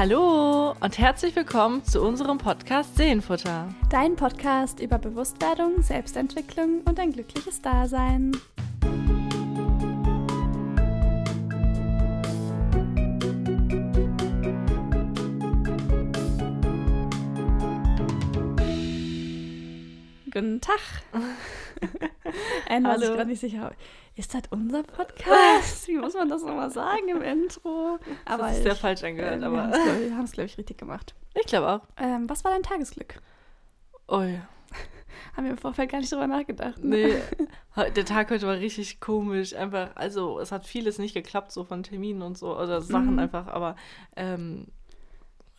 Hallo und herzlich willkommen zu unserem Podcast Seelenfutter. Dein Podcast über Bewusstwerdung, Selbstentwicklung und ein glückliches Dasein. Guten Tag. Anne war sich Hallo. gerade nicht sicher. Ist das unser Podcast? Wie muss man das nochmal sagen im Intro? Aber das ist sehr ich- falsch angehört, äh, aber Wir haben es, glaube ich, richtig gemacht. ich glaube auch. Ähm, was war dein Tagesglück? Ui, Haben wir im Vorfeld gar nicht drüber nachgedacht. ne? nee, der Tag heute war richtig komisch. Einfach, also es hat vieles nicht geklappt, so von Terminen und so, oder Sachen Mhm. einfach, aber ähm,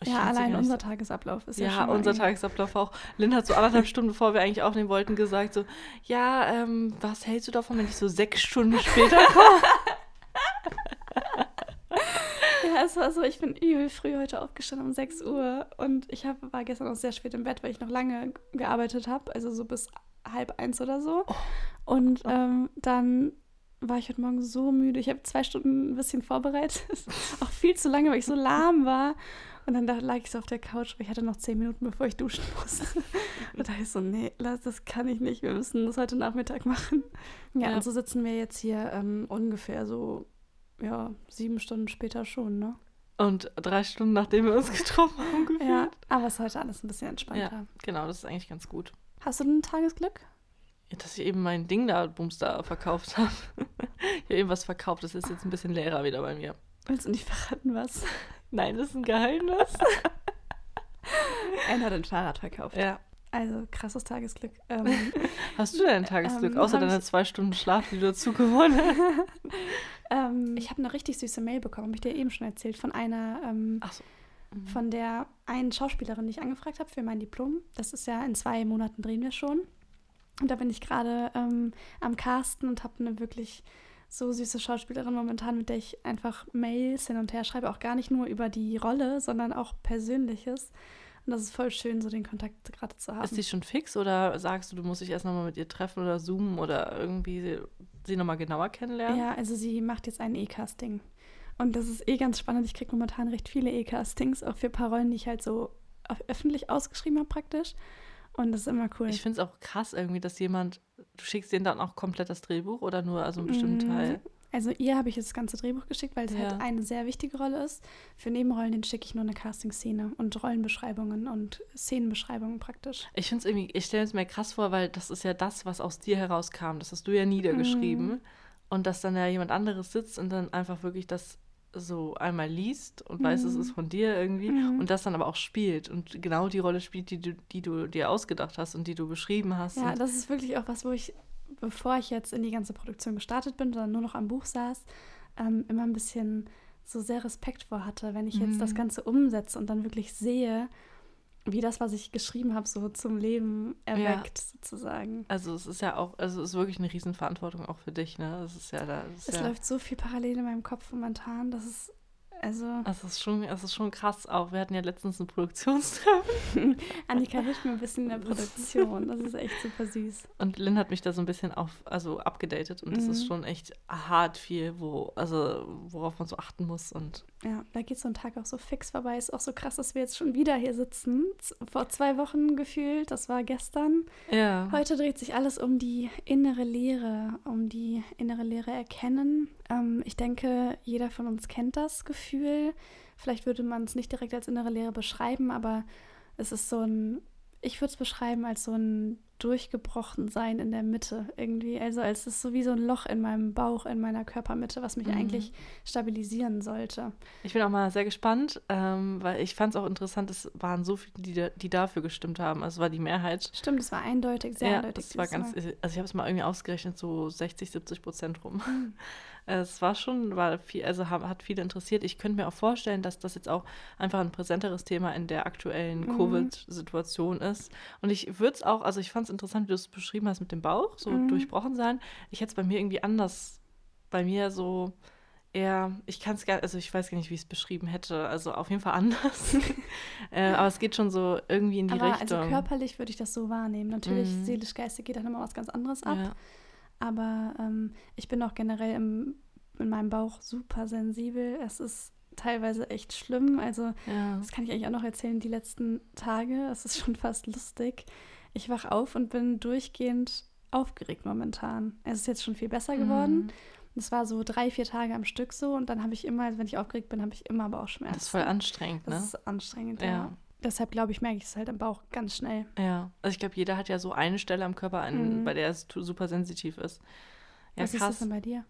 ich Ja, allein unser Tagesablauf ist ja, Ja, unser Tagesablauf auch. Lynn hat so anderthalb Stunden, bevor wir eigentlich aufnehmen wollten, gesagt so, ja, ähm, was hältst du davon, wenn ich so sechs Stunden später komme? Ja, es war so, ich bin übel früh heute aufgestanden um 6 Uhr und ich hab, war gestern auch sehr spät im Bett, weil ich noch lange gearbeitet habe, also so bis halb eins oder so. Oh. Und ähm, dann war ich heute Morgen so müde. Ich habe zwei Stunden ein bisschen vorbereitet. auch viel zu lange, weil ich so lahm war. Und dann da lag ich so auf der Couch, weil ich hatte noch zehn Minuten, bevor ich duschen musste. Und da ich so, nee, lass, das kann ich nicht. Wir müssen das heute Nachmittag machen. Ja, Ja. und so sitzen wir jetzt hier ähm, ungefähr so, ja, sieben Stunden später schon, ne? Und drei Stunden, nachdem wir uns getroffen haben, gefühlt. Ja, aber es ist heute alles ein bisschen entspannter. ja, genau, das ist eigentlich ganz gut. Hast du ein Tagesglück? Ja, Dass ich eben mein Ding da, Bums da verkauft habe. ich habe eben was verkauft, das ist jetzt ein bisschen leerer wieder bei mir. Willst du nicht verraten, was? Nein, das ist ein Geheimnis. Anne hat ein Fahrrad verkauft. ja. Also krasses Tagesglück. Ähm, Hast du dein Tagesglück, Ähm, außer deine ich- zwei Stunden Schlaf, die du dazu gewonnen hast? ähm, ich habe eine richtig süße Mail bekommen, habe ich dir eben schon erzählt, von einer, ähm, Ach so. Mhm. von der einen Schauspielerin, die ich angefragt habe für mein Diplom. Das ist ja in zwei Monaten drehen wir schon. Und da bin ich gerade ähm, am Casten und habe eine wirklich so süße Schauspielerin momentan, mit der ich einfach Mails hin und her schreibe, auch gar nicht nur über die Rolle, sondern auch Persönliches. Und das ist voll schön, so den Kontakt gerade zu haben. Ist die schon fix oder sagst du, du musst dich erst nochmal mit ihr treffen oder zoomen oder irgendwie sie, sie nochmal genauer kennenlernen? Ja, also sie macht jetzt ein E-Casting. Und das ist eh ganz spannend. Ich kriege momentan recht viele E-Castings, auch für ein paar Rollen, die ich halt so öffentlich ausgeschrieben habe praktisch. Und das ist immer cool. Ich finde es auch krass irgendwie, dass jemand, du schickst denen dann auch komplett das Drehbuch oder nur also einen bestimmten Mm, Teil? Also ihr habe ich jetzt das ganze Drehbuch geschickt, weil es Ja. halt eine sehr wichtige Rolle ist. Für Nebenrollen, den schicke ich nur eine Casting-Szene und Rollenbeschreibungen und Szenenbeschreibungen praktisch. Ich finde es irgendwie, ich stelle es mir krass vor, weil das ist ja das, was aus dir herauskam. Das hast du ja niedergeschrieben. Mhm. Und dass dann ja jemand anderes sitzt und dann einfach wirklich das so einmal liest und weiß, es Mhm. ist von dir irgendwie Mhm. und das dann aber auch spielt und genau die Rolle spielt, die du, die du dir ausgedacht hast und die du beschrieben hast. Ja, das ist wirklich auch was, wo ich, bevor ich jetzt in die ganze Produktion gestartet bin, sondern nur noch am Buch saß, ähm, immer ein bisschen so sehr Respekt vor hatte, wenn ich jetzt das Mhm. Ganze umsetze und dann wirklich sehe, wie das, was ich geschrieben habe, so zum Leben erweckt, sozusagen. Also es ist ja auch, also es ist wirklich eine Riesenverantwortung auch für dich, ne? Das ist ja da. Es ja, läuft so viel parallel in meinem Kopf momentan, das ist, also, das ist schon, das ist schon krass auch. Wir hatten ja letztens ein Produktionstreffen Annika hilft mir ein bisschen in der Produktion, das ist echt super süß. und Lynn hat mich da so ein bisschen auf, also abgedatet und das ist Mhm. schon echt hart viel, wo, also worauf man so achten muss und Ja, da geht so ein Tag auch so fix vorbei. Ist auch so krass, dass wir jetzt schon wieder hier sitzen. Vor zwei Wochen gefühlt, das war gestern. ja. Heute dreht sich alles um die innere Lehre, um die innere Lehre erkennen. Ähm, ich denke, jeder von uns kennt das Gefühl. Vielleicht würde man es nicht direkt als innere Lehre beschreiben, aber es ist so ein, ich würde es beschreiben als so ein durchgebrochen sein in der Mitte irgendwie. Also als es ist so wie so ein Loch in meinem Bauch, in meiner Körpermitte, was mich Mhm. eigentlich stabilisieren sollte. Ich bin auch mal sehr gespannt, ähm, weil ich fand es auch interessant, es waren so viele, die, die dafür gestimmt haben. Also es war die Mehrheit. Stimmt, es war eindeutig, sehr ja, eindeutig. es war ganz, Mal. also ich habe es mal irgendwie ausgerechnet, so 60, 70 Prozent rum. Mhm. Es war schon, war viel, also ha- hat viele interessiert. Ich könnte mir auch vorstellen, dass das jetzt auch einfach ein präsenteres Thema in der aktuellen Mhm. Covid-Situation ist. Und ich würde es auch, also ich fand es interessant, wie du es beschrieben hast mit dem Bauch, so Mhm. durchbrochen sein. Ich hätte es bei mir irgendwie anders, bei mir so eher, ich kann es gar, also ich weiß gar nicht, wie ich es beschrieben hätte. Also auf jeden Fall anders. äh, aber es geht schon so irgendwie in die Aber Richtung. also körperlich würde ich das so wahrnehmen. Natürlich, Mhm. seelisch, geistig geht dann immer was ganz anderes ab. ja. Aber ähm, ich bin auch generell im, in meinem Bauch super sensibel. Es ist teilweise echt schlimm. Also Ja. das kann ich eigentlich auch noch erzählen, die letzten Tage. Es ist schon fast lustig. Ich wach auf und bin durchgehend aufgeregt momentan. Es ist jetzt schon viel besser geworden. Mhm. Es war so drei, vier Tage am Stück so und dann habe ich immer, also wenn ich aufgeregt bin, habe ich immer Bauchschmerzen. Das ist voll anstrengend, ne? Das ist anstrengend, ja. Ja. Deshalb glaube ich, merke ich es halt am Bauch ganz schnell. Ja. Also ich glaube, jeder hat ja so eine Stelle am Körper, an, Mhm. bei der es super sensitiv ist. Ja, Was ist das krass. denn bei dir?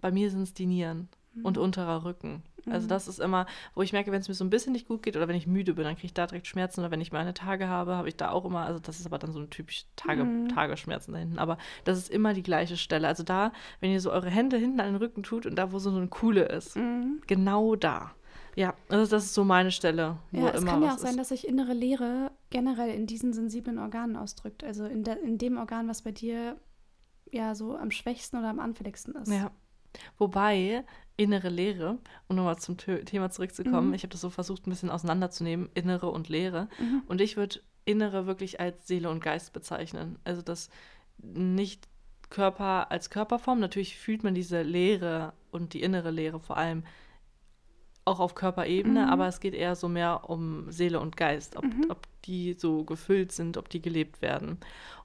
Bei mir sind es die Nieren und unterer Rücken. Also Mhm. das ist immer, wo ich merke, wenn es mir so ein bisschen nicht gut geht oder wenn ich müde bin, dann kriege ich da direkt Schmerzen oder wenn ich meine Tage habe, habe ich da auch immer, also das ist aber dann so ein typisch Tage, Mhm. Tagesschmerzen da hinten, aber das ist immer die gleiche Stelle. Also da, wenn ihr so eure Hände hinten an den Rücken tut und da, wo so eine Kuhle ist, Mhm. genau da. Ja, also das ist so meine Stelle, wo Ja, es kann ja auch sein, ist. dass sich innere Leere generell in diesen sensiblen Organen ausdrückt. Also in, der, in dem Organ, was bei dir ja so am schwächsten oder am anfälligsten ist. Ja. Wobei innere Leere, um nochmal zum Thö- Thema zurückzukommen, Mhm. ich habe das so versucht, ein bisschen auseinanderzunehmen, innere und Leere. Mhm. Und ich würde innere wirklich als Seele und Geist bezeichnen. Also das nicht Körper als Körperform. Natürlich fühlt man diese Leere und die innere Leere vor allem auch auf Körperebene, Mhm. aber es geht eher so mehr um Seele und Geist, ob, Mhm. ob die so gefüllt sind, ob die gelebt werden.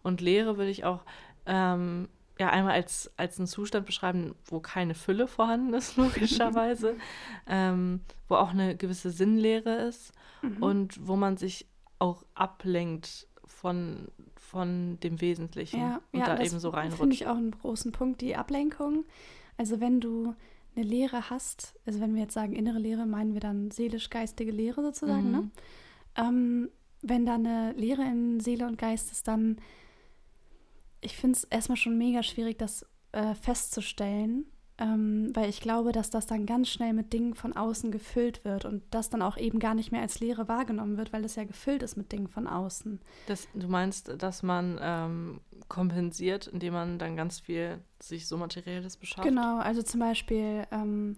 Und Leere würde ich auch ähm, ja einmal als, als einen Zustand beschreiben, wo keine Fülle vorhanden ist, logischerweise, ähm, wo auch eine gewisse Sinnlehre ist Mhm. und wo man sich auch ablenkt von, von dem Wesentlichen Ja, und ja, da das eben so Finde reinrutscht. ich auch einen großen Punkt, die Ablenkung. Also wenn du eine Lehre hast, also wenn wir jetzt sagen innere Lehre, meinen wir dann seelisch-geistige Lehre sozusagen, Mhm. ne? Ähm, wenn da eine Lehre in Seele und Geist ist, dann, ich finde es erstmal schon mega schwierig, das äh, festzustellen, ähm, weil ich glaube, dass das dann ganz schnell mit Dingen von außen gefüllt wird und das dann auch eben gar nicht mehr als Lehre wahrgenommen wird, weil es ja gefüllt ist mit Dingen von außen. Das, du meinst, dass man ähm, kompensiert, indem man dann ganz viel sich so Materielles beschafft? Genau, also zum Beispiel ähm,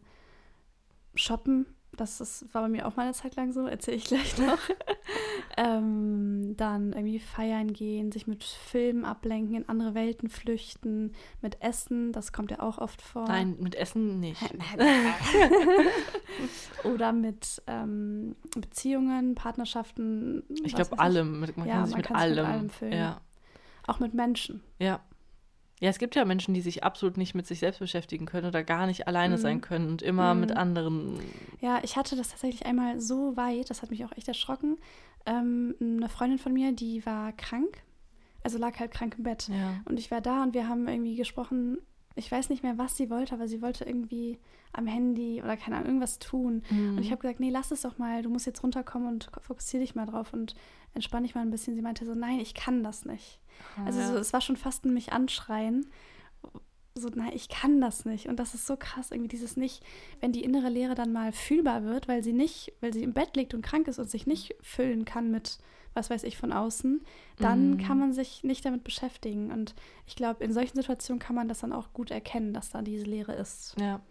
Shoppen, das ist, war bei mir auch mal eine Zeit lang so, erzähle ich gleich noch. ähm, dann irgendwie feiern gehen, sich mit Filmen ablenken, in andere Welten flüchten, mit Essen, das kommt ja auch oft vor. Nein, mit Essen nicht. Oder mit ähm, Beziehungen, Partnerschaften. Ich glaube, allem. Man Ja, kann sich man mit sich mit allem. allem füllen. Ja. Auch mit Menschen. ja. Ja, es gibt ja Menschen, die sich absolut nicht mit sich selbst beschäftigen können oder gar nicht alleine Mhm. sein können und immer Mhm. mit anderen. Ja, ich hatte das tatsächlich einmal so weit, das hat mich auch echt erschrocken. Ähm, eine Freundin von mir, die war krank, also lag halt krank im Bett. Ja. Und ich war da und wir haben irgendwie gesprochen, ich weiß nicht mehr, was sie wollte, aber sie wollte irgendwie am Handy oder keine Ahnung, irgendwas tun. Mhm. Und ich habe gesagt, nee, lass es doch mal, du musst jetzt runterkommen und fokussier dich mal drauf und entspann dich mal ein bisschen. Sie meinte so, nein, ich kann das nicht. Also so, es war schon fast ein mich anschreien. So, nein, ich kann das nicht. Und das ist so krass, irgendwie dieses nicht, wenn die innere Leere dann mal fühlbar wird, weil sie nicht, weil sie im Bett liegt und krank ist und sich nicht füllen kann mit, was weiß ich, von außen, dann Mhm. kann man sich nicht damit beschäftigen. Und ich glaube, in solchen Situationen kann man das dann auch gut erkennen, dass da diese Leere ist. Ja.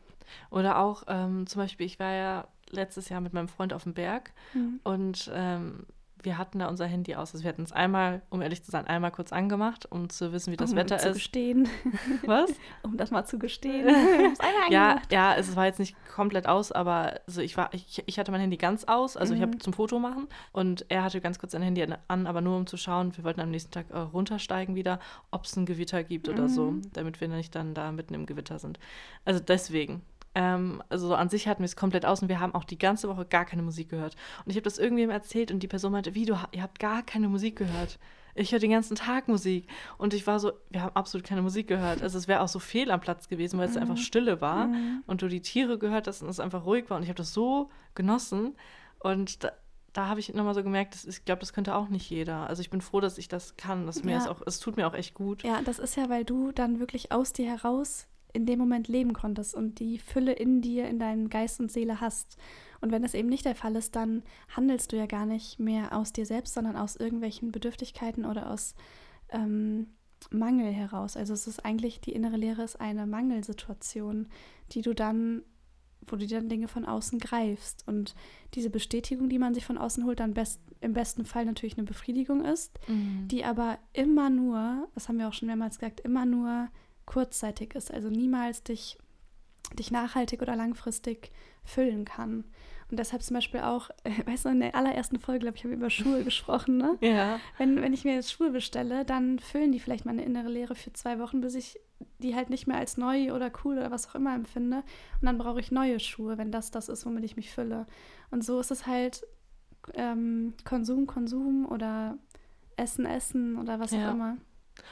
Oder auch ähm, zum Beispiel, ich war ja letztes Jahr mit meinem Freund auf dem Berg Mhm. und ähm, wir hatten da unser Handy aus. Also wir hatten es einmal, um ehrlich zu sein, einmal kurz angemacht, um zu wissen, wie das um Wetter zu ist. gestehen, Was? um das mal zu gestehen. Ja, ja, es war jetzt nicht komplett aus, aber also ich war, ich, ich hatte mein Handy ganz aus, also ich habe Mhm. zum Foto machen und er hatte ganz kurz sein Handy an, aber nur um zu schauen, wir wollten am nächsten Tag äh, runtersteigen wieder, ob es ein Gewitter gibt oder so, Mhm. damit wir nicht dann da mitten im Gewitter sind. Also deswegen. Ähm, also an sich hatten wir es komplett aus und wir haben auch die ganze Woche gar keine Musik gehört. Und ich habe das irgendwem erzählt und die Person meinte, wie, du, ihr habt gar keine Musik gehört. Ich höre den ganzen Tag Musik. Und ich war so, wir haben absolut keine Musik gehört. Also es wäre auch so fehl am Platz gewesen, weil es einfach Stille war Mhm. und du die Tiere gehört hast und es einfach ruhig war. Und ich habe das so genossen. Und da, da habe ich nochmal so gemerkt, dass, ich glaube, das könnte auch nicht jeder. Also ich bin froh, dass ich das kann. Das mir Ja. auch, es tut mir auch echt gut. Ja, das ist ja, weil du dann wirklich aus dir heraus in dem Moment leben konntest und die Fülle in dir, in deinem Geist und Seele hast. Und wenn das eben nicht der Fall ist, dann handelst du ja gar nicht mehr aus dir selbst, sondern aus irgendwelchen Bedürftigkeiten oder aus ähm, Mangel heraus. Also es ist eigentlich, die innere Lehre ist eine Mangelsituation, die du dann, wo du dann Dinge von außen greifst. Und diese Bestätigung, die man sich von außen holt, dann best, im besten Fall natürlich eine Befriedigung ist, Mhm. die aber immer nur, das haben wir auch schon mehrmals gesagt, immer nur kurzzeitig ist. Also niemals dich dich nachhaltig oder langfristig füllen kann. Und deshalb zum Beispiel auch, weißt du, in der allerersten Folge, glaube ich, habe ich über Schuhe gesprochen, ne? Ja. Wenn, wenn ich mir jetzt Schuhe bestelle, dann füllen die vielleicht meine innere Leere für zwei Wochen, bis ich die halt nicht mehr als neu oder cool oder was auch immer empfinde. Und dann brauche ich neue Schuhe, wenn das das ist, womit ich mich fülle. Und so ist es halt ähm, Konsum, Konsum oder Essen, Essen oder was Ja. auch immer.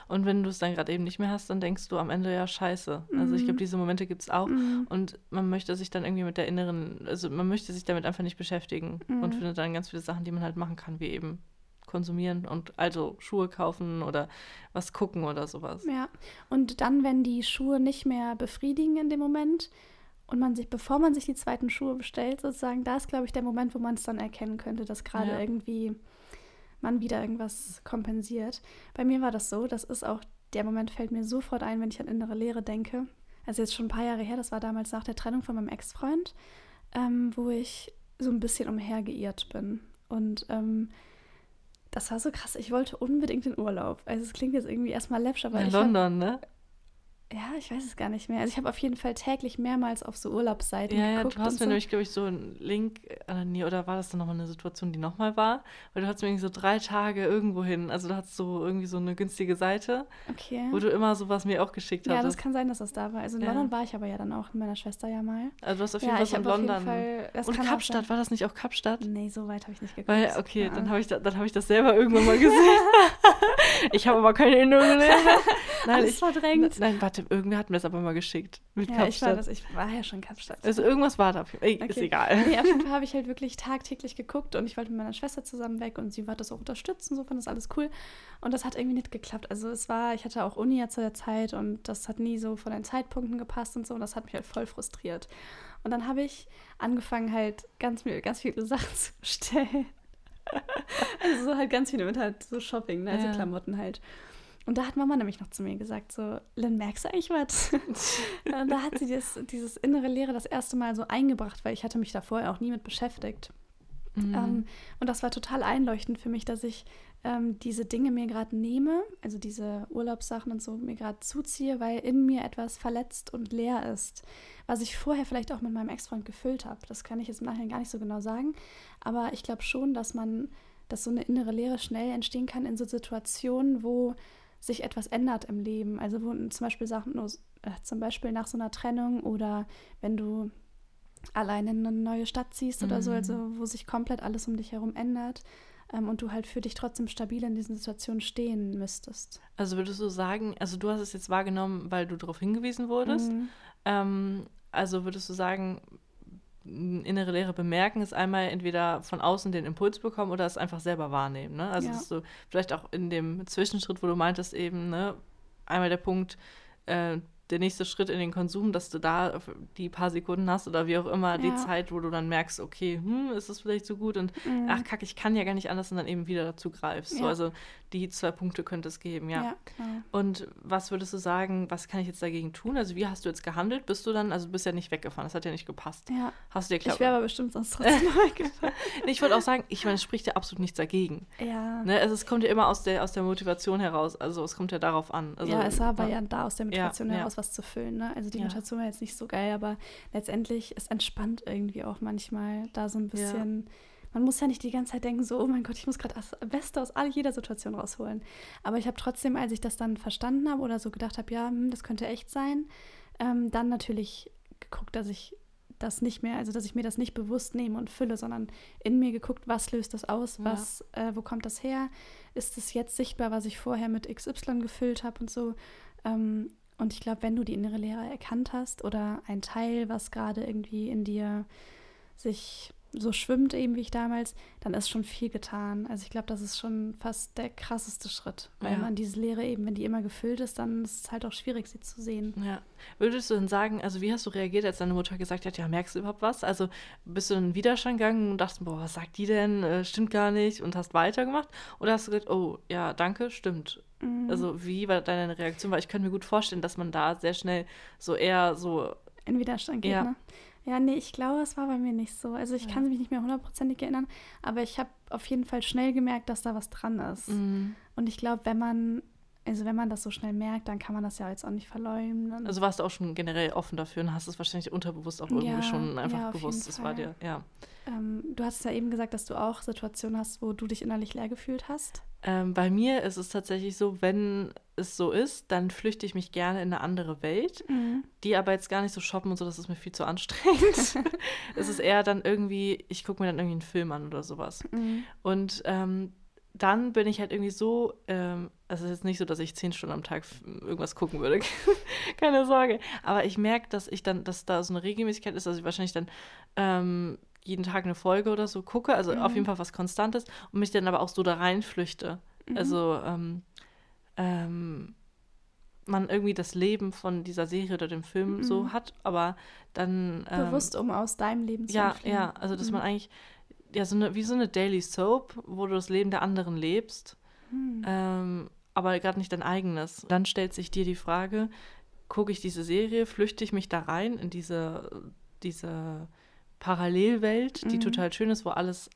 Und wenn du es dann gerade eben nicht mehr hast, dann denkst du am Ende ja scheiße. Also ich glaube, Mhm. diese Momente gibt es auch. Mhm. Und man möchte sich dann irgendwie mit der inneren, also man möchte sich damit einfach nicht beschäftigen und Mhm. findet dann ganz viele Sachen, die man halt machen kann, wie eben konsumieren und also Schuhe kaufen oder was gucken oder sowas. Ja, und dann, wenn die Schuhe nicht mehr befriedigen in dem Moment und man sich, bevor man sich die zweiten Schuhe bestellt, sozusagen, da ist, glaube ich, der Moment, wo man es dann erkennen könnte, dass gerade Ja. irgendwie man wieder irgendwas kompensiert. Bei mir war das so, das ist auch, der Moment fällt mir sofort ein, wenn ich an innere Leere denke. Also jetzt schon ein paar Jahre her, das war damals nach der Trennung von meinem Ex-Freund, ähm, wo ich so ein bisschen umhergeirrt bin. Und ähm, das war so krass. Ich wollte unbedingt in Urlaub. Also es klingt jetzt irgendwie erstmal läppsch, aber In ich hab, London, ne? Ja, ich weiß es gar nicht mehr. Also ich habe auf jeden Fall täglich mehrmals auf so Urlaubsseiten Ja, ja, geguckt. du hast mir so. nämlich, glaube ich, so einen Link, äh, nee, oder war das dann nochmal eine Situation, die nochmal war? Weil du hattest mir irgendwie so drei Tage irgendwo hin. Also du hattest so irgendwie so eine günstige Seite, Okay. wo du immer sowas mir auch geschickt ja, das kann sein, dass das da war. Also in Ja. London war ich aber ja dann auch mit meiner Schwester ja mal. Also du hast auf jeden ja, Fall von London. Fall. Und Kapstadt, war das nicht auch Kapstadt? Nee, so weit habe ich nicht geguckt. Weil, okay, Ja. dann habe ich, da, dann hab ich das selber irgendwann mal gesehen. ich habe aber keine innere Leere. Nein, Alles ich, verdrängt. nein, warte, irgendwer hat mir das aber mal geschickt. Mit Ja, ich war, Kapstadt. das, ich war ja schon Kapstadt. also irgendwas war da. Ist Okay. egal. Nee, auf jeden Fall habe ich halt wirklich tagtäglich geguckt und ich wollte mit meiner Schwester zusammen weg und sie wollte das auch unterstützen, so fand das alles cool. Und das hat irgendwie nicht geklappt. Also es war, ich hatte auch Uni ja zu der Zeit und das hat nie so von den Zeitpunkten gepasst und so und das hat mich halt voll frustriert. Und dann habe ich angefangen halt ganz, ganz viele Sachen zu bestellen. also so halt ganz viele mit halt so Shopping, ne? also Ja. Klamotten halt. Und da hat Mama nämlich noch zu mir gesagt, so, Lynn, merkst du eigentlich was? da hat sie das, dieses innere Leere das erste Mal so eingebracht, weil ich hatte mich da vorher auch nie mit beschäftigt. Mhm. Ähm, und das war total einleuchtend für mich, dass ich ähm, diese Dinge mir gerade nehme, also diese Urlaubssachen und so mir gerade zuziehe, weil in mir etwas verletzt und leer ist, was ich vorher vielleicht auch mit meinem Ex-Freund gefüllt habe. Das kann ich jetzt im Nachhinein gar nicht so genau sagen, aber ich glaube schon, dass man, dass so eine innere Leere schnell entstehen kann in so Situationen, wo sich etwas ändert im Leben. Also wo zum Beispiel Sachen, nur, äh, zum Beispiel nach so einer Trennung oder wenn du alleine in eine neue Stadt ziehst oder so, Mhm. also wo sich komplett alles um dich herum ändert ähm, und du halt für dich trotzdem stabil in diesen Situationen stehen müsstest. Also würdest du sagen, also du hast es jetzt wahrgenommen, weil du darauf hingewiesen wurdest. Mhm. Ähm, also würdest du sagen, innere Lehre bemerken ist einmal entweder von außen den Impuls bekommen oder es einfach selber wahrnehmen. Ne? Also Ja. dass du vielleicht auch in dem Zwischenschritt, wo du meintest eben, ne, einmal der Punkt, äh, der nächste Schritt in den Konsum, dass du da die paar Sekunden hast oder wie auch immer die Ja. Zeit, wo du dann merkst, okay, hm, ist es vielleicht so gut und Mhm. ach kack, ich kann ja gar nicht anders und dann eben wieder dazu greifst. So, Ja. also die zwei Punkte könnte es geben, ja. ja. Und was würdest du sagen, was kann ich jetzt dagegen tun? Also wie hast du jetzt gehandelt? Bist du dann, also du bist ja nicht weggefahren, das hat ja nicht gepasst. ja. Hast du dir klar? Ich wäre aber bestimmt sonst trotzdem weggefahren. Ich wollte auch sagen, ich meine, es spricht ja absolut nichts dagegen. Ja. Ne? Also es kommt ja immer aus der, aus der Motivation heraus, also es kommt ja darauf an. Also, ja, es war aber ja da aus der Motivation ja. Was zu füllen. Ne? Also die Ja. Motivation war jetzt nicht so geil, aber letztendlich es entspannt irgendwie auch manchmal da so ein bisschen. Man muss ja nicht die ganze Zeit denken, so, oh mein Gott, ich muss gerade das Beste aus all jeder Situation rausholen. Aber ich habe trotzdem, als ich das dann verstanden habe oder so gedacht habe, ja, hm, das könnte echt sein, ähm, dann natürlich geguckt, dass ich das nicht mehr, also dass ich mir das nicht bewusst nehme und fülle, sondern in mir geguckt, was löst das aus, Ja. was, äh, wo kommt das her? Ist es jetzt sichtbar, was ich vorher mit XY gefüllt habe und so? Ähm, und ich glaube, wenn du die innere Lehre erkannt hast oder ein Teil, was gerade irgendwie in dir sich so schwimmt, eben wie ich damals, dann ist schon viel getan. Also ich glaube, das ist schon fast der krasseste Schritt, weil Ja. man diese Lehre eben, wenn die immer gefüllt ist, dann ist es halt auch schwierig, sie zu sehen. Ja. Würdest du denn sagen, also wie hast du reagiert, als deine Mutter gesagt hat, ja, merkst du überhaupt was? Also bist du in den Widerstand gegangen und dachtest, boah, was sagt die denn? Äh, stimmt gar nicht und hast weitergemacht? Oder hast du gesagt, oh, ja, danke, stimmt. Mhm. Also wie war deine Reaktion? Weil ich könnte mir gut vorstellen, dass man da sehr schnell so eher so, in Widerstand geht, Ja. ne? Ja, nee, ich glaube, es war bei mir nicht so. Also ich Ja. kann mich nicht mehr hundertprozentig erinnern, aber ich habe auf jeden Fall schnell gemerkt, dass da was dran ist. mm, Und ich glaube, wenn man also wenn man das so schnell merkt, dann kann man das ja jetzt auch nicht verleugnen. Also warst du auch schon generell offen dafür und hast es wahrscheinlich unterbewusst auch irgendwie Ja, schon einfach ja, gewusst. Es war dir, ja. Ähm, du hast ja eben gesagt, dass du auch Situationen hast, wo du dich innerlich leer gefühlt hast. Ähm, bei mir ist es tatsächlich so, wenn es so ist, dann flüchte ich mich gerne in eine andere Welt. Die aber jetzt gar nicht so shoppen und so, das ist mir viel zu anstrengend. es ist eher dann irgendwie, ich gucke mir dann irgendwie einen Film an oder sowas. Mhm. Und ähm, dann bin ich halt irgendwie so, ähm, also es ist jetzt nicht so, dass ich zehn Stunden am Tag irgendwas gucken würde, keine Sorge. Aber ich merke, dass ich dann, dass da so eine Regelmäßigkeit ist, dass ich wahrscheinlich dann ähm, jeden Tag eine Folge oder so gucke, also auf Mhm. jeden Fall was Konstantes und mich dann aber auch so da reinflüchte. Mhm. Also ähm, ähm, man irgendwie das Leben von dieser Serie oder dem Film Mhm. so hat, aber dann ähm, Bewusst, um aus deinem Leben zu ja, entfliehen. ja, also dass Mhm. man eigentlich ja so eine wie so eine Daily Soap, wo du das Leben der anderen lebst, Mhm. ähm, aber gerade nicht dein eigenes. Dann stellt sich dir die Frage: Gucke ich diese Serie, flüchte ich mich da rein in diese diese Parallelwelt, die Mhm. total schön ist, wo alles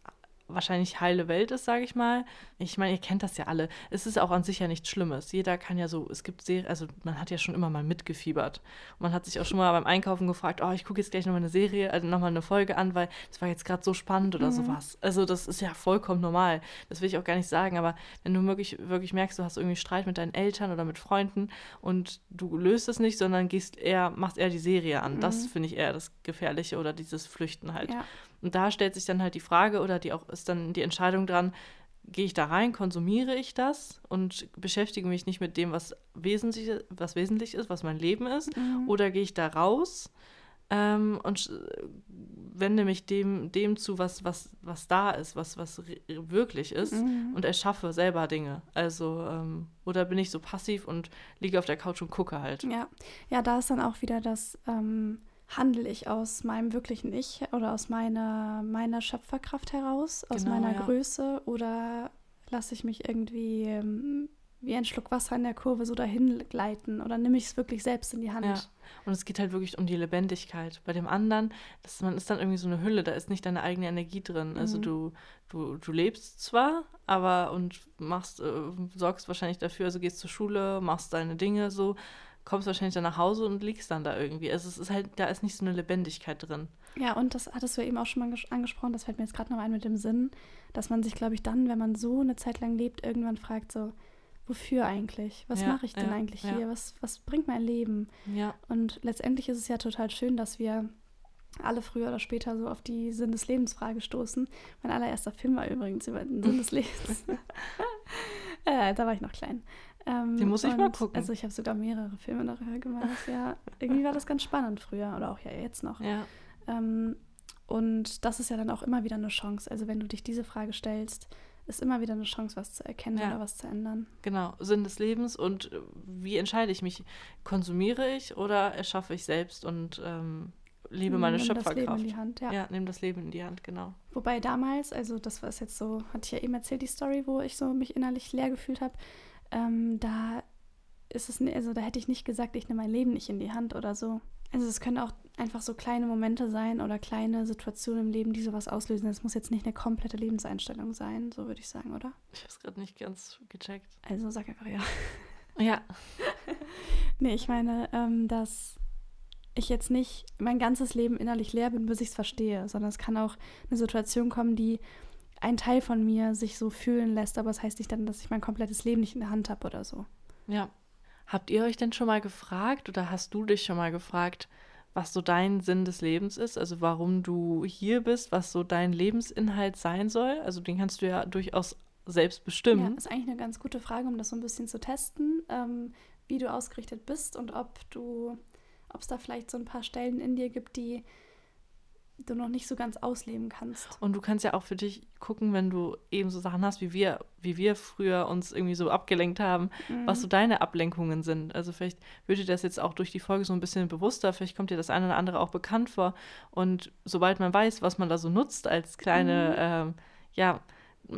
wahrscheinlich heile Welt ist, sage ich mal. Ich meine, ihr kennt das ja alle. Es ist auch an sich ja nichts Schlimmes. Jeder kann ja so, es gibt Serien, also man hat ja schon immer mal mitgefiebert. Und man hat sich auch schon mal beim Einkaufen gefragt, oh, ich gucke jetzt gleich nochmal eine Serie, also nochmal eine Folge an, weil es war jetzt gerade so spannend oder Mhm. sowas. Also das ist ja vollkommen normal. Das will ich auch gar nicht sagen, aber wenn du wirklich, wirklich merkst, du hast irgendwie Streit mit deinen Eltern oder mit Freunden und du löst es nicht, sondern gehst eher, machst eher die Serie an. Das Mhm. finde ich eher das Gefährliche oder dieses Flüchten halt. Ja. Und da stellt sich dann halt die Frage oder die auch ist dann die Entscheidung dran, gehe ich da rein, konsumiere ich das und beschäftige mich nicht mit dem, was wesentlich, was wesentlich ist, was mein Leben ist, Mhm. oder gehe ich da raus ähm, und wende mich dem, dem zu, was, was, was da ist, was, was wirklich ist Mhm. und erschaffe selber Dinge. Also, ähm, oder bin ich so passiv und liege auf der Couch und gucke halt. Ja. ja, da ist dann auch wieder das, ähm, handle ich aus meinem wirklichen Ich oder aus meiner, meiner Schöpferkraft heraus, aus Genau, meiner ja. Größe oder lasse ich mich irgendwie ähm, wie ein Schluck Wasser in der Kurve so dahin gleiten oder nehme ich es wirklich selbst in die Hand? Ja. Und es geht halt wirklich um die Lebendigkeit. Bei dem anderen, das, man ist dann irgendwie so eine Hülle, da ist nicht deine eigene Energie drin. Also Mhm. du, du, du lebst zwar, aber und machst, äh, sorgst wahrscheinlich dafür, also gehst zur Schule, machst deine Dinge so, kommst wahrscheinlich dann nach Hause und liegst dann da irgendwie. Also es ist halt, da ist nicht so eine Lebendigkeit drin. Ja, und das hattest du ja eben auch schon mal ges- angesprochen, das fällt mir jetzt gerade noch ein mit dem Sinn, dass man sich, glaube ich, dann, wenn man so eine Zeit lang lebt, irgendwann fragt so, wofür eigentlich? Was Ja, mache ich denn ja, eigentlich ja. hier? Was, was bringt mein Leben? Ja, Und letztendlich ist es ja total schön, dass wir alle früher oder später so auf die Sinn des Lebens Frage stoßen. Mein allererster Film war übrigens über den Sinn des Lebens. äh, da war ich noch klein. Ähm, Den muss ich mal gucken. Also ich habe sogar mehrere Filme darüber gemacht. Ja, irgendwie war das ganz spannend früher oder auch ja jetzt noch. ja. Ähm, und das ist ja dann auch immer wieder eine Chance. Also wenn du dich diese Frage stellst, ist immer wieder eine Chance, was zu erkennen Ja. oder was zu ändern. Genau, Sinn des Lebens und äh, wie entscheide ich mich? Konsumiere ich oder erschaffe ich selbst und ähm, lebe meine Nimm das Leben Schöpferkraft? in die Hand, ja. ja, nimm das Leben in die Hand, genau. Wobei damals, also das war es jetzt so, hatte ich ja eben erzählt, die Story, wo ich so mich innerlich leer gefühlt habe, ähm, da ist es, also da hätte ich nicht gesagt, ich nehme mein Leben nicht in die Hand oder so. Also es können auch einfach so kleine Momente sein oder kleine Situationen im Leben, die sowas auslösen. Es muss jetzt nicht eine komplette Lebenseinstellung sein, so würde ich sagen, oder? Ich habe es gerade nicht ganz gecheckt. Also sag einfach ja. Ja, Nee, ich meine, ähm, dass ich jetzt nicht mein ganzes Leben innerlich leer bin, bis ich es verstehe, sondern es kann auch eine Situation kommen, die ein Teil von mir sich so fühlen lässt, aber es das heißt nicht dann, dass ich mein komplettes Leben nicht in der Hand habe oder so. ja. Habt ihr euch denn schon mal gefragt oder hast du dich schon mal gefragt, was so dein Sinn des Lebens ist? Also warum du hier bist, was so dein Lebensinhalt sein soll? Also den kannst du ja durchaus selbst Ja, bestimmen. ist eigentlich eine ganz gute Frage, um das so ein bisschen zu testen, ähm, wie du ausgerichtet bist und ob du, ob es da vielleicht so ein paar Stellen in dir gibt, die du noch nicht so ganz ausleben kannst. Und du kannst ja auch für dich gucken, wenn du eben so Sachen hast, wie wir, wie wir früher uns irgendwie so abgelenkt haben, was so deine Ablenkungen sind. Also vielleicht wird dir das jetzt auch durch die Folge so ein bisschen bewusster, vielleicht kommt dir das eine oder andere auch bekannt vor. Und sobald man weiß, was man da so nutzt als kleine, ähm, ja,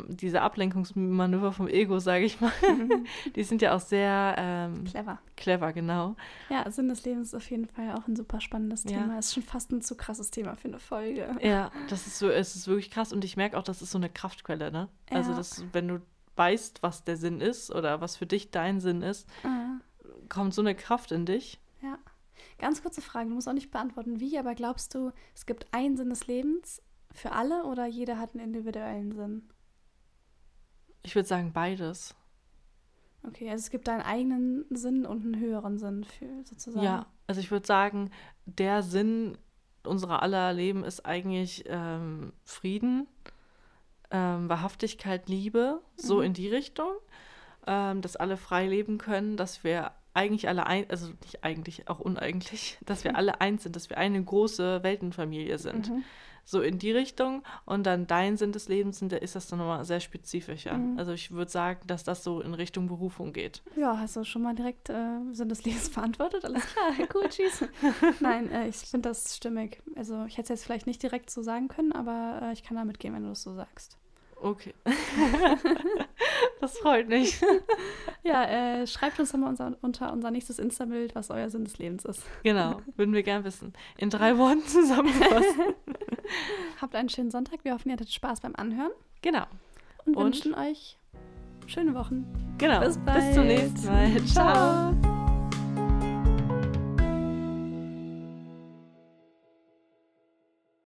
diese Ablenkungsmanöver vom Ego, sage ich mal, die sind ja auch sehr ähm, Clever. clever, genau. Ja, Sinn des Lebens ist auf jeden Fall auch ein super spannendes Ja. Thema. Ist schon fast ein zu krasses Thema für eine Folge. Ja, das ist so, es ist wirklich krass und ich merke auch, das ist so eine Kraftquelle, ne? Also Ja. das, wenn du weißt, was der Sinn ist oder was für dich dein Sinn ist, Ah, kommt so eine Kraft in dich. ja. Ganz kurze Frage, du musst auch nicht beantworten, wie, aber glaubst du, es gibt einen Sinn des Lebens für alle oder jeder hat einen individuellen Sinn? Ich würde sagen beides. Okay, also es gibt einen eigenen Sinn und einen höheren Sinn für sozusagen. Ja, also ich würde sagen, der Sinn unserer aller Leben ist eigentlich ähm, Frieden, ähm, Wahrhaftigkeit, Liebe, so Mhm. in die Richtung, ähm, dass alle frei leben können, dass wir eigentlich alle ein, also nicht eigentlich, auch uneigentlich, dass wir alle eins sind, dass wir eine große Weltenfamilie sind. Mhm. So in die Richtung. Und dann dein Sinn des Lebens, sind- da ist das dann nochmal sehr spezifischer. Mhm. Also ich würde sagen, dass das so in Richtung Berufung geht. Ja, hast du schon mal direkt äh, Sinn des Lebens beantwortet? Alles klar, cool, tschüss. Nein, äh, ich finde das stimmig. Also ich hätte es jetzt vielleicht nicht direkt so sagen können, aber äh, ich kann damit gehen, wenn du es so sagst. Okay. das freut mich. Ja, äh, schreibt uns mal unser, unter unser nächstes Insta-Bild, was euer Sinn des Lebens ist. Genau, würden wir gern wissen. In drei Worten zusammengefasst. Habt einen schönen Sonntag. Wir hoffen, ihr hattet Spaß beim Anhören Genau, und, Und? wünschen euch schöne Wochen. genau. Bis Bis zum nächsten Mal. Ciao.